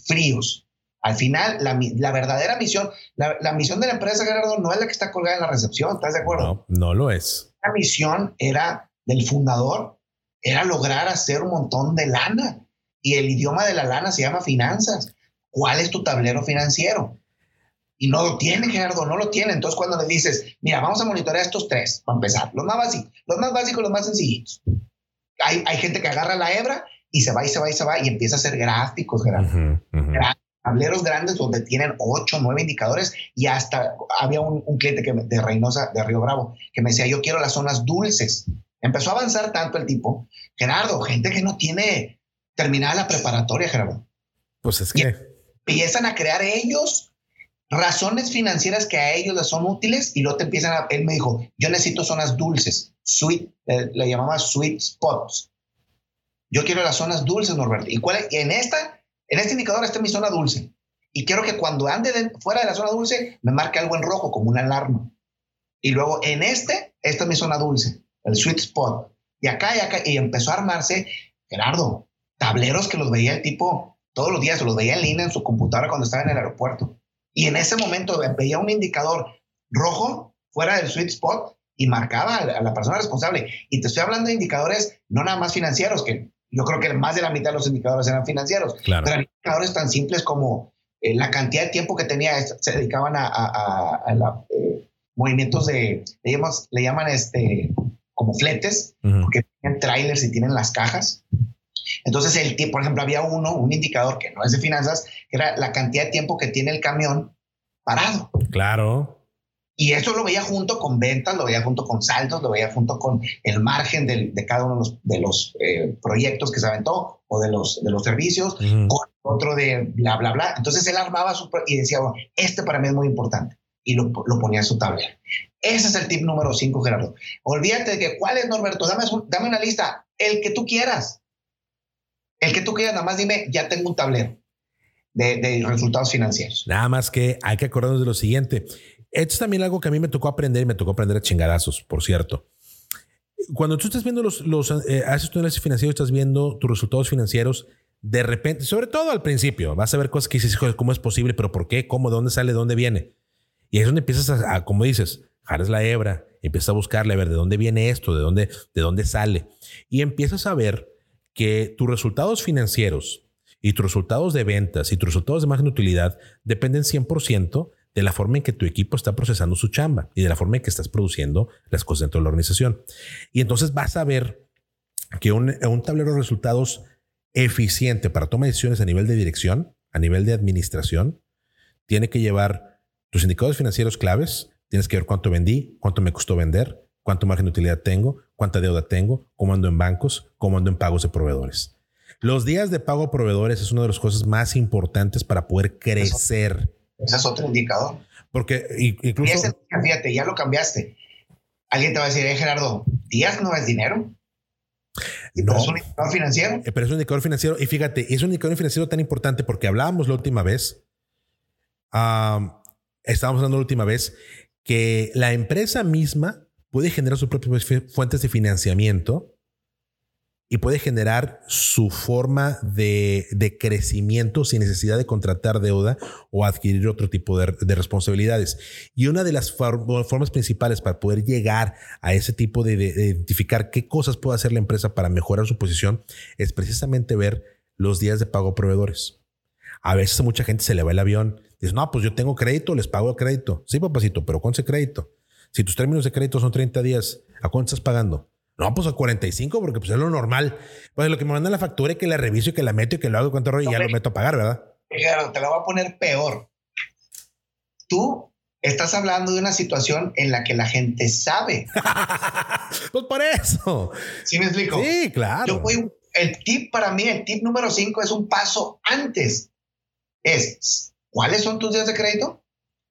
fríos. Al final, la, verdadera misión, la, misión de la empresa, Gerardo, no es la que está colgada en la recepción, ¿estás de acuerdo? No, no lo es. La misión era del fundador, era lograr hacer un montón de lana. Y el idioma de la lana se llama finanzas. ¿Cuál es tu tablero financiero? Y no lo tiene, Gerardo, no lo tiene. Entonces, cuando le dices, mira, vamos a monitorear estos tres, para empezar, los más básicos, los más básicos, los más sencillitos. Hay, hay gente que agarra la hebra y se va y se va y se va y empieza a hacer gráficos, grandes, tableros grandes donde tienen ocho, nueve indicadores y hasta había un, cliente que de Reynosa, de Río Bravo, que me decía, yo quiero las zonas dulces. Empezó a avanzar tanto el tipo, Gerardo, gente que no tiene terminada la preparatoria, Gerardo. Pues es que... empiezan a crear ellos razones financieras que a ellos les son útiles y luego te empiezan a... Él me dijo, yo necesito zonas dulces, sweet, eh, le llamaba sweet spots yo quiero las zonas dulces, Norberto. ¿Y cuál en esta, en este indicador está mi zona dulce. Y quiero que cuando ande fuera de la zona dulce me marque algo en rojo como una alarma. Y luego en este, esta es mi zona dulce, el sweet spot. Y acá y acá, y empezó a armarse, Gerardo, tableros que los veía el tipo todos los días, los veía en línea en su computadora cuando estaba en el aeropuerto. Y en ese momento veía un indicador rojo fuera del sweet spot y marcaba a la persona responsable. Y te estoy hablando de indicadores no nada más financieros, que yo creo que más de la mitad de los indicadores eran financieros. Claro. Pero indicadores tan simples como eh, la cantidad de tiempo que tenía, se dedicaban a, eh, movimientos de, le, le llaman este, como fletes, porque tienen trailers y tienen las cajas. Entonces, el por ejemplo, había uno, un indicador que no es de finanzas, que era la cantidad de tiempo que tiene el camión parado. Claro. Y eso lo veía junto con ventas, lo veía junto con saldos, lo veía junto con el margen de, cada uno de los, de los eh, proyectos que se aventó o de los, de los servicios, con otro de bla, bla, bla. Entonces él armaba su y decía, bueno, este para mí es muy importante. Y lo, lo ponía en su tablero. Ese es el tip número 5, Gerardo. Olvídate de que, ¿cuál es, Norberto? Dame, dame una lista, el que tú quieras. El que tú quieras, nada más dime, ya tengo un tablero de, resultados financieros. Nada más que hay que acordarnos de lo siguiente. Esto es también algo que a mí me tocó aprender y me tocó aprender a chingadazos, por cierto. Cuando tú estás viendo los, los eh, haces tu análisis financiero, estás viendo tus resultados financieros, de repente, sobre todo al principio, vas a ver cosas que dices, ¿cómo es posible? ¿Pero por qué? ¿Cómo? ¿De dónde sale? ¿De dónde viene? Y es donde empiezas a, como dices, jares la hebra, empiezas a buscarle, a ver de dónde viene esto, de dónde, de dónde sale. Y empiezas a ver que tus resultados financieros y tus resultados de ventas y tus resultados de margen de utilidad dependen 100% de la forma en que tu equipo está procesando su chamba y de la forma en que estás produciendo las cosas dentro de la organización. Y entonces vas a ver que un, tablero de resultados eficiente para tomar decisiones a nivel de dirección, a nivel de administración, tiene que llevar tus indicadores financieros claves, tienes que ver cuánto vendí, cuánto me costó vender, cuánto margen de utilidad tengo, cuánta deuda tengo, cómo ando en bancos, cómo ando en pagos de proveedores. Los días de pago a proveedores es una de las cosas más importantes para poder crecer ese es otro indicador. Porque incluso... fíjate, ya lo cambiaste. Alguien te va a decir, eh, Gerardo, días no es dinero. No. es un indicador financiero. Eh, pero es un indicador financiero. Y fíjate, es un indicador financiero tan importante porque hablábamos la última vez, estábamos hablando la última vez, que la empresa misma puede generar sus propias fuentes de financiamiento y puede generar su forma de, crecimiento sin necesidad de contratar deuda o adquirir otro tipo de, responsabilidades. Y una de las formas principales para poder llegar a ese tipo de, identificar qué cosas puede hacer la empresa para mejorar su posición es precisamente ver los días de pago a proveedores. A veces mucha gente se le va el avión. Dice, no, pues yo tengo crédito, les pago a crédito. Sí, papacito, pero con ese crédito. Si tus términos de crédito son 30 días, ¿a cuánto estás pagando? No, pues a 45, porque pues es lo normal. Pues lo que me mandan la factura y que la reviso y que la meto y que lo hago cuánto rollo y ya lo meto a pagar, ¿verdad? Claro, te la voy a poner peor. Tú estás hablando de una situación en la que la gente sabe. pues por eso. ¿Sí me explico? Sí, claro. Yo voy, el tip para mí, el tip número 5 es un paso antes. Es, ¿cuáles son tus días de crédito?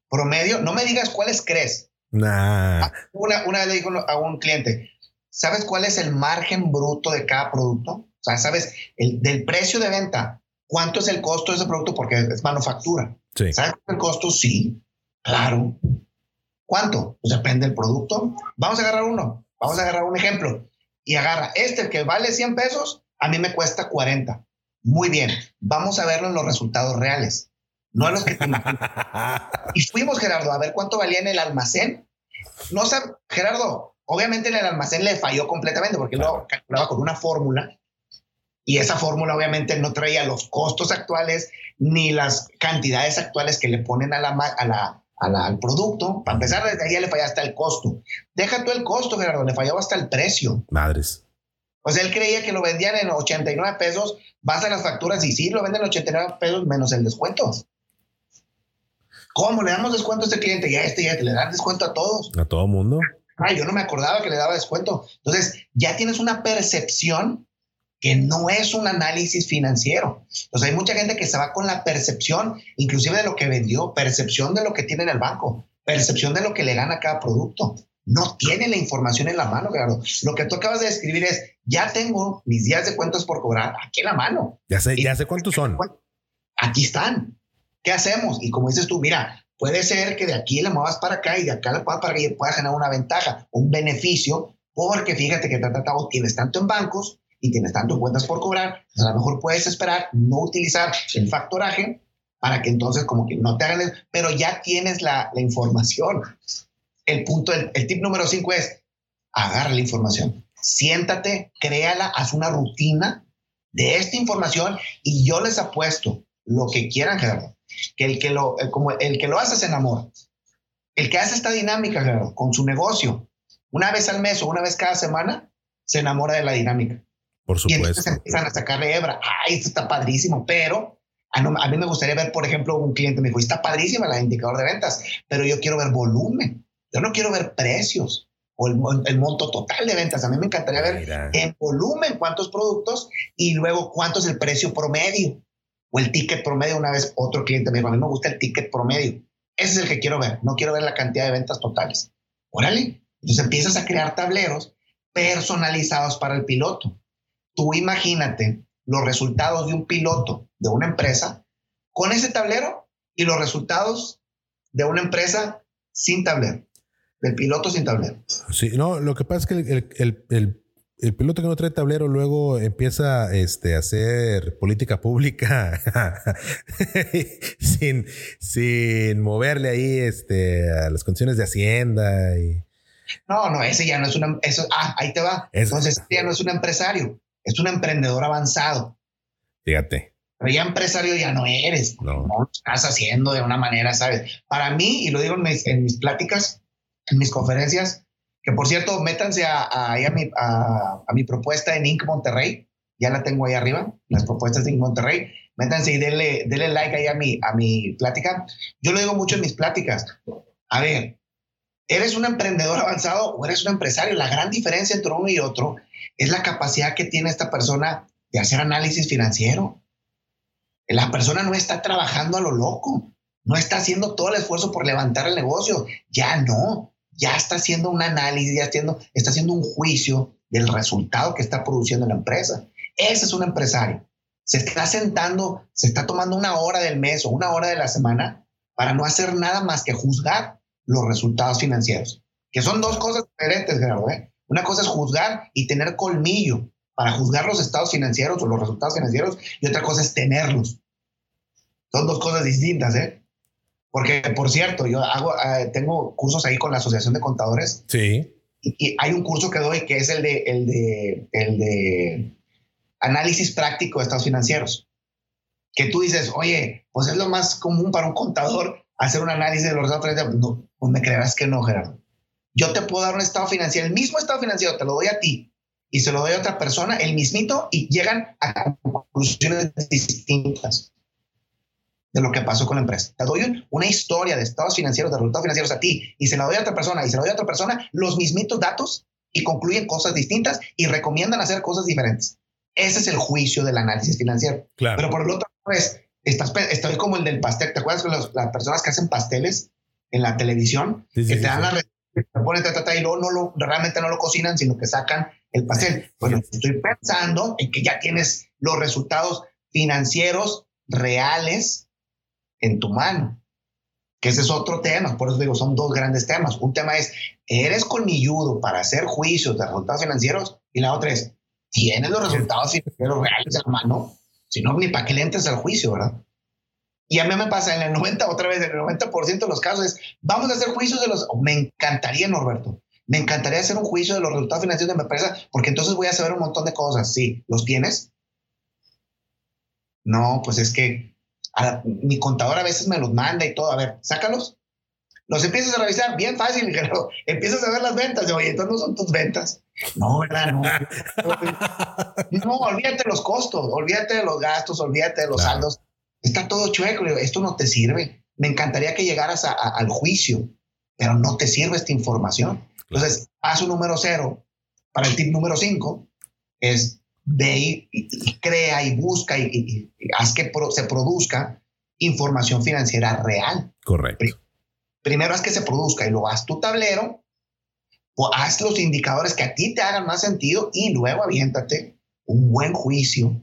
Promedio, no me digas cuáles crees. Nah. Una, una vez le digo a un cliente, ¿Sabes cuál es el margen bruto de cada producto? O sea, ¿sabes el, del precio de venta? ¿Cuánto es el costo de ese producto? Porque es manufactura. Sí. ¿Sabes el costo? Sí, claro. ¿Cuánto? Pues depende del producto. Vamos a agarrar uno. Vamos a agarrar un ejemplo. Y agarra este que vale 100 pesos, a mí me cuesta 40. Muy bien. Vamos a verlo en los resultados reales. No en los que Y fuimos, Gerardo, a ver cuánto valía en el almacén. No sé, Gerardo, Obviamente en el almacén le falló completamente porque lo calculaba con una fórmula y esa fórmula obviamente no traía los costos actuales ni las cantidades actuales que le ponen a la, a la, al producto. Para empezar, desde ahí ya le falló hasta el costo. Deja tú el costo, Gerardo, le falló hasta el precio. Madres. Pues él creía que lo vendían en 89 pesos, vas a las facturas y sí, lo venden en 89 pesos menos el descuento. ¿Cómo le damos descuento a este cliente? Ya este, ya te le dan descuento a todos. A todo mundo ay, yo no me acordaba que le daba descuento. Entonces, ya tienes una percepción que no es un análisis financiero. Entonces, hay mucha gente que se va con la percepción, inclusive de lo que vendió, percepción de lo que tiene en el banco, percepción de lo que le gana cada producto. No tiene la información en la mano, claro. Lo que tú acabas de describir es, ya tengo mis días de cuentas por cobrar aquí en la mano. Ya sé, ya sé cuántos son. Aquí están. ¿Qué hacemos? Y como dices tú, mira, Puede ser que de aquí la muevas para acá y de acá la muevas para que puedas generar una ventaja, un beneficio, porque fíjate que tratado tienes tanto en bancos y tienes tanto en cuentas por cobrar, pues a lo mejor puedes esperar no utilizar el factoraje para que entonces como que no te hagan, pero ya tienes la, información. El punto, el, el tip número cinco es agarra la información, siéntate, créala, haz una rutina de esta información y yo les apuesto lo que quieran, Gerardo que el que lo, como el que lo hace se enamora. El que hace esta dinámica, con su negocio, una vez al mes o una vez cada semana, se enamora de la dinámica. Por supuesto. Y entonces empiezan a sacarle hebra. Ay, esto está padrísimo, pero a, mí me gustaría ver, por ejemplo, un cliente me dijo, está padrísima la indicador de ventas, pero yo quiero ver volumen. Yo no quiero ver precios o el, monto total de ventas. A mí me encantaría ver en volumen cuántos productos y luego cuánto es el precio promedio o el ticket promedio. Una vez otro cliente me dijo, a mí me gusta el ticket promedio. Ese es el que quiero ver. No quiero ver la cantidad de ventas totales. Órale. Entonces empiezas a crear tableros personalizados para el piloto. Tú imagínate los resultados de un piloto de una empresa con ese tablero y los resultados de una empresa sin tablero, del piloto sin tablero. Sí, no, lo que pasa es que el, piloto que no trae tablero luego empieza este, a hacer política pública sin, sin moverle ahí este, a las condiciones de Hacienda. Y... No, no, ese ya no es una... Eso, ah, ahí te va. Entonces, ese ya no es un empresario, es un emprendedor avanzado. Fíjate. Pero ya empresario ya no eres. No. no estás haciendo de una manera, ¿sabes? Para mí, y lo digo en mis, en mis pláticas, en mis conferencias, que por cierto, métanse a, a, mi, a, mi, propuesta en Inc. Monterrey. Ya la tengo ahí arriba, las propuestas de Inc. Monterrey. Métanse y denle, denle like ahí a mi, a mi plática. Yo lo digo mucho en mis pláticas. A ver, ¿eres un emprendedor avanzado o eres un empresario? La gran diferencia entre uno y otro es la capacidad que tiene esta persona de hacer análisis financiero. La persona no está trabajando a lo loco, no está haciendo todo el esfuerzo por levantar el negocio, ya no, ya está haciendo un análisis, ya está haciendo, está haciendo un juicio del resultado que está produciendo la empresa. Ese es un empresario. Se está sentando, se está tomando una hora del mes o una hora de la semana para no hacer nada más que juzgar los resultados financieros, que son dos cosas diferentes, Gerardo. ¿eh? Una cosa es juzgar y tener colmillo para juzgar los estados financieros o los resultados financieros y otra cosa es tenerlos. Son dos cosas distintas, ¿eh? Porque, por cierto, yo hago, eh, tengo cursos ahí con la Asociación de Contadores. Sí. Y, hay un curso que doy que es el de, el de, el de análisis práctico de estados financieros. Que tú dices, oye, pues es lo más común para un contador hacer un análisis de los resultados. No, pues me creerás que no, Gerardo. Yo te puedo dar un estado financiero, el mismo estado financiero, te lo doy a ti, y se lo doy a otra persona, el mismito, y llegan a conclusiones distintas de lo que pasó con la empresa. Te doy una historia de estados financieros, de resultados financieros a ti, y se la doy a otra persona, y se la doy a otra persona, los mismitos datos, y concluyen cosas distintas y recomiendan hacer cosas diferentes. Ese es el juicio del análisis financiero. Claro. Pero por el otro pues, estás, estoy como el del pastel. ¿Te acuerdas con las personas que hacen pasteles en la televisión? que te dan la te ponen y luego no lo, realmente no lo cocinan, sino que sacan el pastel. Bueno, estoy pensando en que ya tienes los resultados financieros reales en tu mano. Que ese es otro tema, por eso digo, son dos grandes temas. Un tema es, ¿eres colmilludo para hacer juicios de resultados financieros? Y la otra es, ¿tienes los resultados financieros reales en mano? Si no, ni para qué le entres al juicio, ¿verdad? Y a mí me pasa en el 90, otra vez, en el 90% de los casos es, vamos a hacer juicios de los... Me encantaría, Norberto, me encantaría hacer un juicio de los resultados financieros de mi empresa, porque entonces voy a saber un montón de cosas. Sí, ¿los tienes? No, pues es que mi contador a veces me los manda y todo. A ver, sácalos. Los empiezas a revisar, bien fácil, pero empiezas a ver las ventas. De, Oye, entonces no son tus ventas. No, ¿verdad? No. no, olvídate los costos, olvídate de los gastos, olvídate de los saldos. Está todo chueco. Esto no te sirve. Me encantaría que llegaras al juicio, pero no te sirve esta información. Entonces, paso número cero para el tip número cinco es ve y, crea y busca y, haz que se produzca información financiera real. Correcto. Primero haz que se produzca y luego haz tu tablero o haz los indicadores que a ti te hagan más sentido y luego aviéntate un buen juicio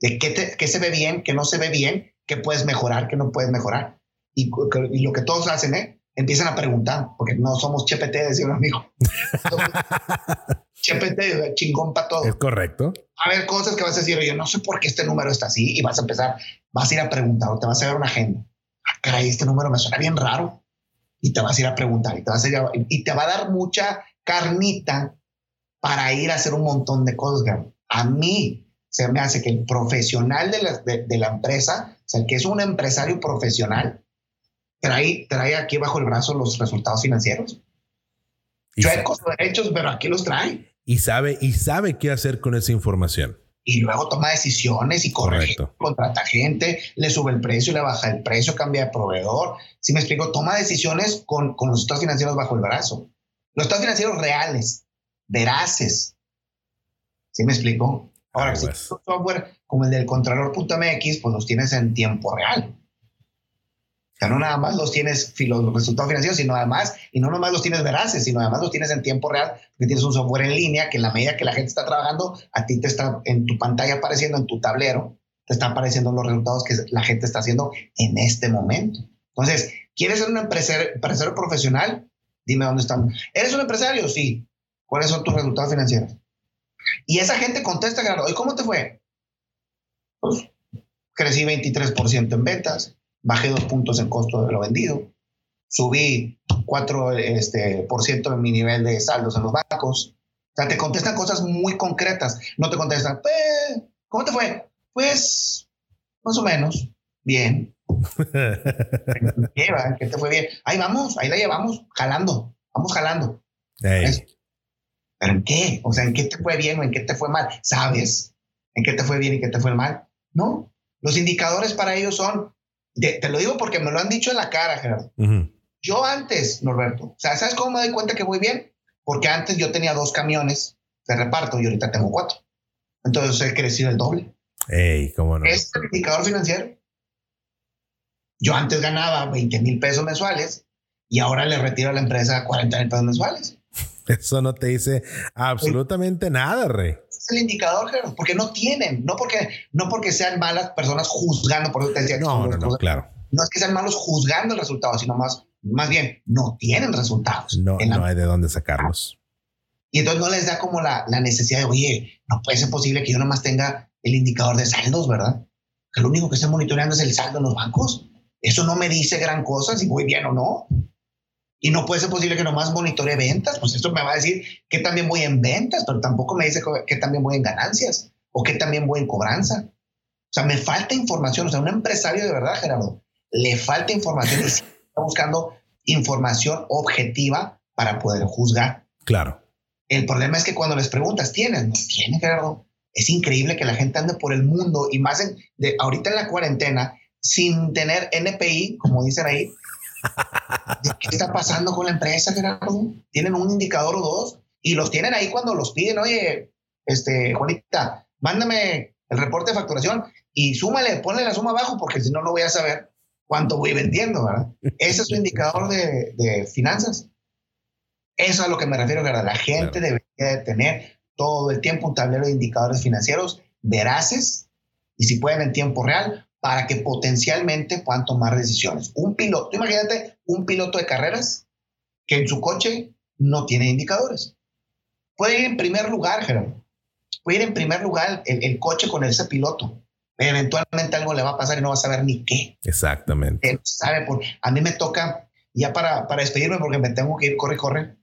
de qué, qué se ve bien, qué no se ve bien, qué puedes mejorar, qué no puedes mejorar. Y, y lo que todos hacen, ¿eh? empiezan a preguntar, porque no somos ChatGPT, decía un amigo. ChatGPT, chingón para todo. Es correcto. A ver, cosas que vas a decir, yo no sé por qué este número está así, y vas a empezar, vas a ir a preguntar o te vas a ver una agenda. Ah, caray, este número me suena bien raro. Y te vas a ir a preguntar y te, vas a ir y te va a dar mucha carnita para ir a hacer un montón de cosas. A mí se me hace que el profesional de la, de la empresa, o sea, el que es un empresario profesional, trae, trae aquí bajo el brazo los resultados financieros. Chuecos, derechos, pero aquí los trae. Y sabe, y sabe qué hacer con esa información. y luego toma decisiones y corre, contrata gente, le sube el precio, le baja el precio, cambia de proveedor. Si me explico, toma decisiones con, con los estados financieros bajo el brazo. Los estados financieros reales, veraces. ¿Sí me explico? Ahora, si pues. un software como el del Contralor.mx, pues los tienes en tiempo real. O sea, no nada más los tienes los resultados financieros, sino además, y no nomás los tienes veraces, sino además los tienes en tiempo real, porque tienes un software en línea que en la medida que la gente está trabajando, a ti te está en tu pantalla apareciendo, en tu tablero, te están apareciendo los resultados que la gente está haciendo en este momento. Entonces, ¿quieres ser un empresario, empresario profesional? Dime dónde están. ¿Eres un empresario? Sí. ¿Cuáles son tus resultados financieros? Y esa gente contesta, Gerardo, ¿y cómo te fue? Pues, crecí 23% en ventas, bajé dos puntos en costo de lo vendido, subí 4% este, por ciento en mi nivel de saldos en los bancos. O sea, te contestan cosas muy concretas. No te contestan, pues, ¿cómo te fue? Pues, más o menos, bien. Lleva, ¿qué te fue bien? Ahí vamos, ahí la llevamos, jalando, vamos jalando. ¿Pero en qué? O sea, ¿en qué te fue bien o en qué te fue mal? ¿Sabes en qué te fue bien y qué te fue mal? No. Los indicadores para ellos son te, lo digo porque me lo han dicho en la cara, Gerardo. Yo antes, Norberto, o sea, ¿sabes cómo me doy cuenta que voy bien? Porque antes yo tenía dos camiones de reparto y ahorita tengo cuatro. Entonces he crecido el doble. Ey, ¿cómo no? Es el indicador financiero. Yo antes ganaba 20 mil pesos mensuales y ahora le retiro a la empresa 40 mil pesos mensuales. Eso no te dice absolutamente nada, Rey el indicador, Gerardo, porque no tienen, no porque, no porque sean malas personas juzgando, por eso te decía no, no, no, claro. No es que sean malos juzgando el resultado, sino más, más bien no tienen resultados. No, no hay de dónde sacarlos. Y entonces no les da como la, la, necesidad de, oye, no puede ser posible que yo nomás tenga el indicador de saldos, ¿verdad? Que lo único que estoy monitoreando es el saldo en los bancos. Eso no me dice gran cosa si voy bien o no. Y no puede ser posible que nomás monitore ventas, pues esto me va a decir que también voy en ventas, pero tampoco me dice que también voy en ganancias o que también voy en cobranza. O sea, me falta información. O sea, un empresario de verdad, Gerardo, le falta información y está buscando información objetiva para poder juzgar. Claro. El problema es que cuando les preguntas, ¿tienes? No tiene, Gerardo. Es increíble que la gente ande por el mundo y más en, de, ahorita en la cuarentena sin tener NPI, como dicen ahí, ¿Qué está pasando con la empresa, Gerardo? Tienen un indicador o dos y los tienen ahí cuando los piden. Oye, este, Juanita, mándame el reporte de facturación y súmale, ponle la suma abajo porque si no, no voy a saber cuánto voy vendiendo, ¿verdad? Ese es su indicador de, finanzas. Eso es a lo que me refiero, ¿verdad? La gente debería de tener todo el tiempo un tablero de indicadores financieros veraces y si pueden en tiempo real para que potencialmente puedan tomar decisiones. Un piloto, imagínate un piloto de carreras que en su coche no tiene indicadores. Puede ir en primer lugar, Gerardo. Puede ir en primer lugar el, coche con ese piloto. Eventualmente algo le va a pasar y no va a saber ni qué. Exactamente. sabe por, a mí me toca, ya para, para despedirme, porque me tengo que ir, corre, corre.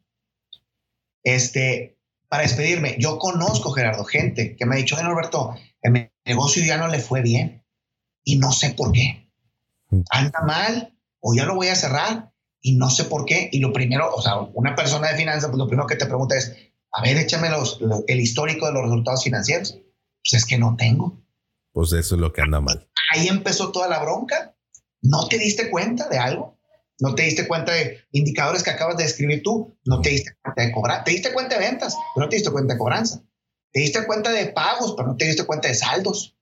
Este, para despedirme, yo conozco, Gerardo, gente que me ha dicho, Alberto, el negocio ya no le fue bien y no sé por qué. Anda mal o ya lo voy a cerrar y no sé por qué. Y lo primero, o sea, una persona de finanzas, pues lo primero que te pregunta es, a ver, échame los, el histórico de los resultados financieros. Pues es que no tengo. Pues eso es lo que anda mal. Ahí empezó toda la bronca. ¿No te diste cuenta de algo? ¿No te diste cuenta de indicadores que acabas de describir tú? ¿No te diste cuenta de cobrar? ¿Te diste cuenta de ventas? Pero no te diste cuenta de cobranza. ¿Te diste cuenta de pagos? Pero no te diste cuenta de saldos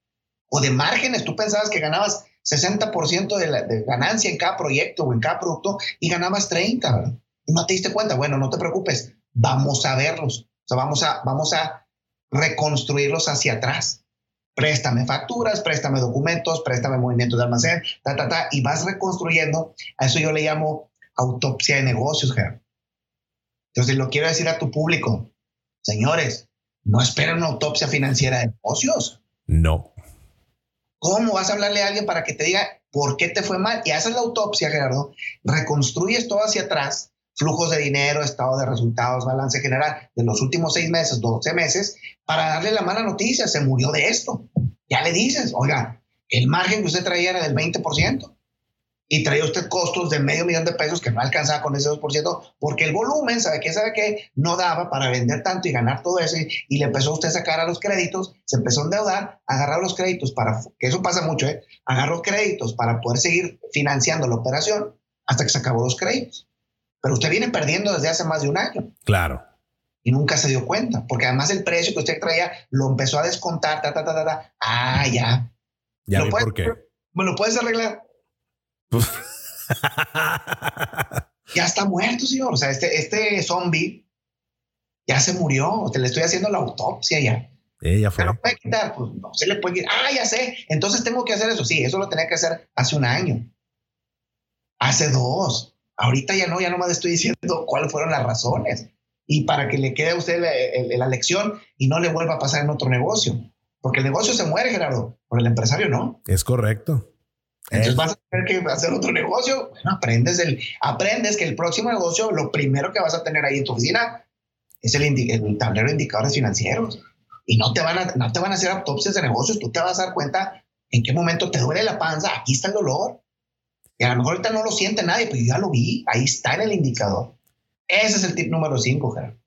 o de márgenes. Tú pensabas que ganabas 60% de, de ganancia en cada proyecto o en cada producto y ganabas 30, ¿verdad? Y no te diste cuenta. Bueno, no te preocupes, vamos a verlos. O sea, vamos a, vamos a reconstruirlos hacia atrás. Préstame facturas, préstame documentos, préstame movimientos de almacén, ta, ta, ta, y vas reconstruyendo. A eso yo le llamo autopsia de negocios, Gerardo. Entonces, lo quiero decir a tu público. Señores, no esperen una autopsia financiera de negocios. No. ¿Cómo vas a hablarle a alguien para que te diga por qué te fue mal? Y haces la autopsia, Gerardo, reconstruyes todo hacia atrás, flujos de dinero, estado de resultados, balance general de los últimos seis meses, 12 meses, para darle la mala noticia, se murió de esto. Ya le dices, oiga, el margen que usted traía era del 20%. Y traía usted costos de medio millón de pesos que no alcanzaba con ese 2%, porque el volumen, ¿sabe qué? ¿Sabe qué? No daba para vender tanto y ganar todo eso, y, le empezó usted a sacar a los créditos, se empezó a endeudar, agarrar los créditos para, que eso pasa mucho, ¿eh? Agarró créditos para poder seguir financiando la operación hasta que se acabó los créditos. Pero usted viene perdiendo desde hace más de un año. Claro. Y nunca se dio cuenta, porque además el precio que usted traía lo empezó a descontar, ta, ta, ta, ta, ta. Ah, ya. Ya vi por qué. ¿Me lo puedes arreglar? ya está muerto, señor. O sea, este, este zombie ya se murió. Te le estoy haciendo la autopsia ya. Ella fue. ¿Se puede quitar? Pues no se le puede quitar. Ah, ya sé. Entonces tengo que hacer eso. Sí, eso lo tenía que hacer hace un año. Hace dos. Ahorita ya no, ya nomás estoy diciendo cuáles fueron las razones. Y para que le quede a usted la, la lección y no le vuelva a pasar en otro negocio. Porque el negocio se muere, Gerardo, por el empresario no. Es correcto. Entonces vas a tener que hacer otro negocio. Bueno, aprendes, el, aprendes que el próximo negocio, lo primero que vas a tener ahí en tu oficina es el, el tablero de indicadores financieros. Y no te, van a, no te van a hacer autopsias de negocios. Tú te vas a dar cuenta en qué momento te duele la panza. Aquí está el dolor. Y a lo mejor ahorita no lo siente nadie, pero yo ya lo vi. Ahí está en el indicador. Ese es el tip número 5, Gerardo.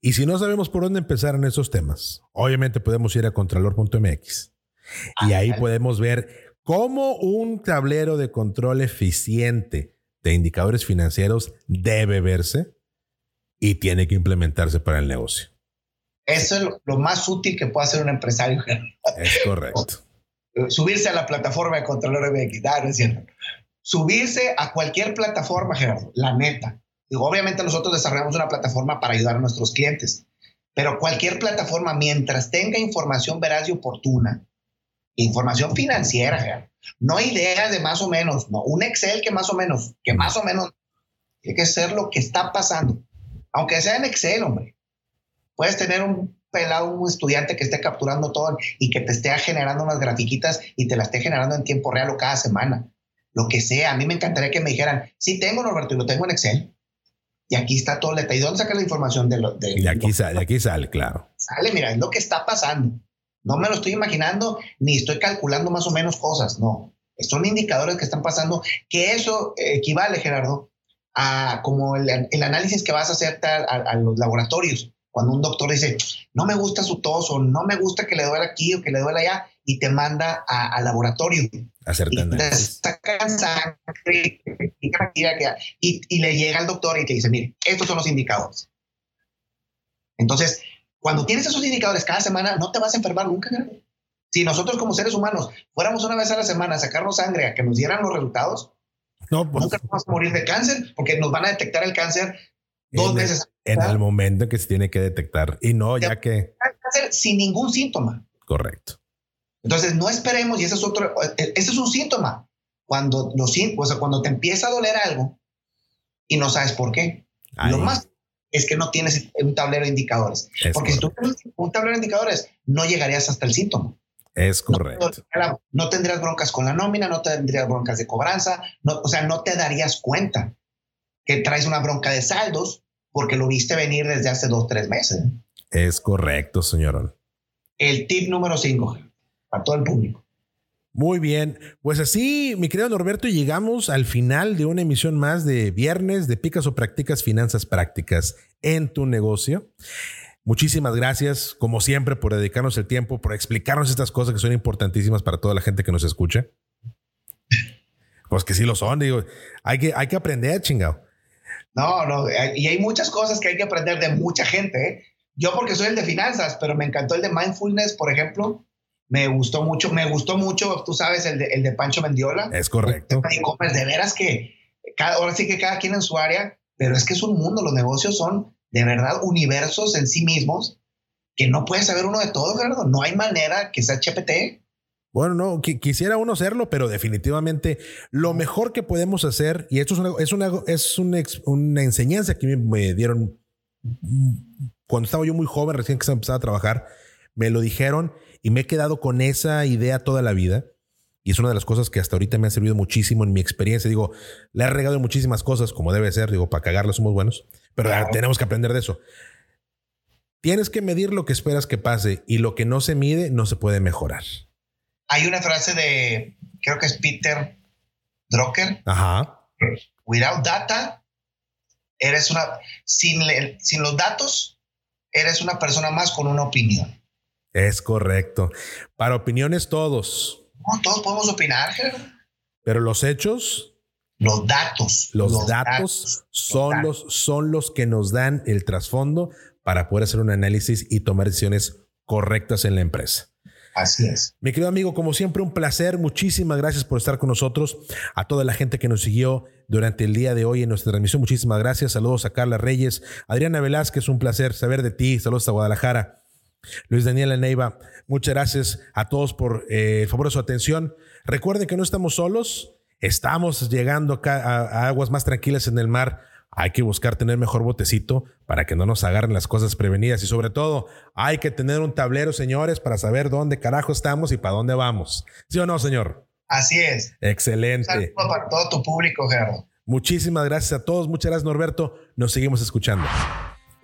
Y si no sabemos por dónde empezar en esos temas, obviamente podemos ir a contralor.mx. Y ahí podemos ver cómo un tablero de control eficiente de indicadores financieros debe verse y tiene que implementarse para el negocio. Eso es lo, más útil que puede hacer un empresario. Es correcto. Subirse a la plataforma de Contralor MX, no, es cierto. Subirse a cualquier plataforma, Gerardo, la neta. Digo, obviamente nosotros desarrollamos una plataforma para ayudar a nuestros clientes, pero cualquier plataforma, mientras tenga información veraz y oportuna, información financiera, no ideas de más o menos, no, un Excel que más o menos, que más o menos tiene que ser lo que está pasando, aunque sea en Excel, hombre. Puedes tener un pelado, un estudiante que esté capturando todo y que te esté generando unas grafiquitas y te las esté generando en tiempo real o cada semana. Lo que sea, a mí me encantaría que me dijeran, sí tengo, Norberto, y lo tengo en Excel. Y aquí está todo el detalle. ¿Dónde saca la información de lo de, de aquí sale, de aquí sale, claro. Sale, mira, es lo que está pasando. No me lo estoy imaginando ni estoy calculando más o menos cosas, no. Son indicadores que están pasando, que eso equivale, Gerardo, a como el, análisis que vas a hacer a, los laboratorios. Cuando un doctor dice, no me gusta su tos o no me gusta que le duele aquí o que le duele allá, y te manda al laboratorio. Hacer y te sacan sangre y, y le llega al doctor y te dice, mire, estos son los indicadores. Entonces, cuando tienes esos indicadores cada semana, no te vas a enfermar nunca. Si nosotros como seres humanos fuéramos una vez a la semana a sacarnos sangre a que nos dieran los resultados, no, pues, nunca vamos a morir de cáncer porque nos van a detectar el cáncer dos veces. en el momento que se tiene que detectar y no ya que... Cáncer sin ningún síntoma. Correcto. Entonces no esperemos y ese es otro, ese es un síntoma. Cuando, los, o sea, cuando te empieza a doler algo y no sabes por qué. Lo más es que no tienes un tablero de indicadores. Porque si tú tienes un tablero de indicadores, no llegarías hasta el síntoma. Es correcto. No, tendrías broncas con la nómina, no tendrías broncas de cobranza, no, o sea, no te darías cuenta que traes una bronca de saldos porque lo viste venir desde hace dos, tres meses. Es correcto, señor. El tip número cinco, para todo el público. Muy bien, pues así, mi querido Norberto, llegamos al final de una emisión más de viernes de Picas o Prácticas Finanzas Prácticas en tu negocio. Muchísimas gracias, como siempre, por dedicarnos el tiempo, por explicarnos estas cosas que son importantísimas para toda la gente que nos escucha. Pues que sí lo son, digo, hay que, hay que aprender, chingado. No, no, y hay muchas cosas que hay que aprender de mucha gente. ¿eh? Yo porque soy el de finanzas, pero me encantó el de mindfulness, por ejemplo me gustó mucho, me gustó mucho, tú sabes, el de, el de Pancho Mendiola. Es correcto. De veras que cada, ahora sí que cada quien en su área, pero es que es un mundo, los negocios son de verdad universos en sí mismos que no puede saber uno de todo, ¿verdad? No hay manera que sea HPT. Bueno, no, quisiera uno hacerlo, pero definitivamente lo mejor que podemos hacer, y esto es una, es una, es una, una enseñanza que me dieron cuando estaba yo muy joven, recién que se empezaba a trabajar, me lo dijeron y me he quedado con esa idea toda la vida. Y es una de las cosas que hasta ahorita me ha servido muchísimo en mi experiencia. Digo, le he regado muchísimas cosas, como debe ser. Digo, para cagarla somos buenos. Pero tenemos que aprender de eso. Tienes que medir lo que esperas que pase y lo que no se mide no se puede mejorar. Hay una frase de, creo que es Peter, Drucker. Ajá. Without data, eres una, sin, sin los datos, eres una persona más con una opinión. Es correcto. Para opiniones todos. No, todos podemos opinar, Gerardo. Pero los hechos. Los datos. Los, datos, son, los, son los que nos dan el trasfondo para poder hacer un análisis y tomar decisiones correctas en la empresa. Así es. Mi querido amigo, como siempre, un placer. Muchísimas gracias por estar con nosotros. A toda la gente que nos siguió durante el día de hoy en nuestra transmisión, muchísimas gracias. Saludos a Carla Reyes, Adriana Velázquez, un placer saber de ti. Saludos a Guadalajara. Luis Daniel Neiva, muchas gracias a todos por eh, el favor de su atención. Recuerden que no estamos solos, estamos llegando acá a aguas más tranquilas en el mar hay que buscar tener mejor botecito para que no nos agarren las cosas prevenidas y sobre todo hay que tener un tablero, señores, para saber dónde carajo estamos y para dónde vamos. ¿Sí o no, señor? Así es. Excelente. para todo tu público, Gerardo. Muchísimas gracias a todos. Muchas gracias, Norberto. Nos seguimos escuchando.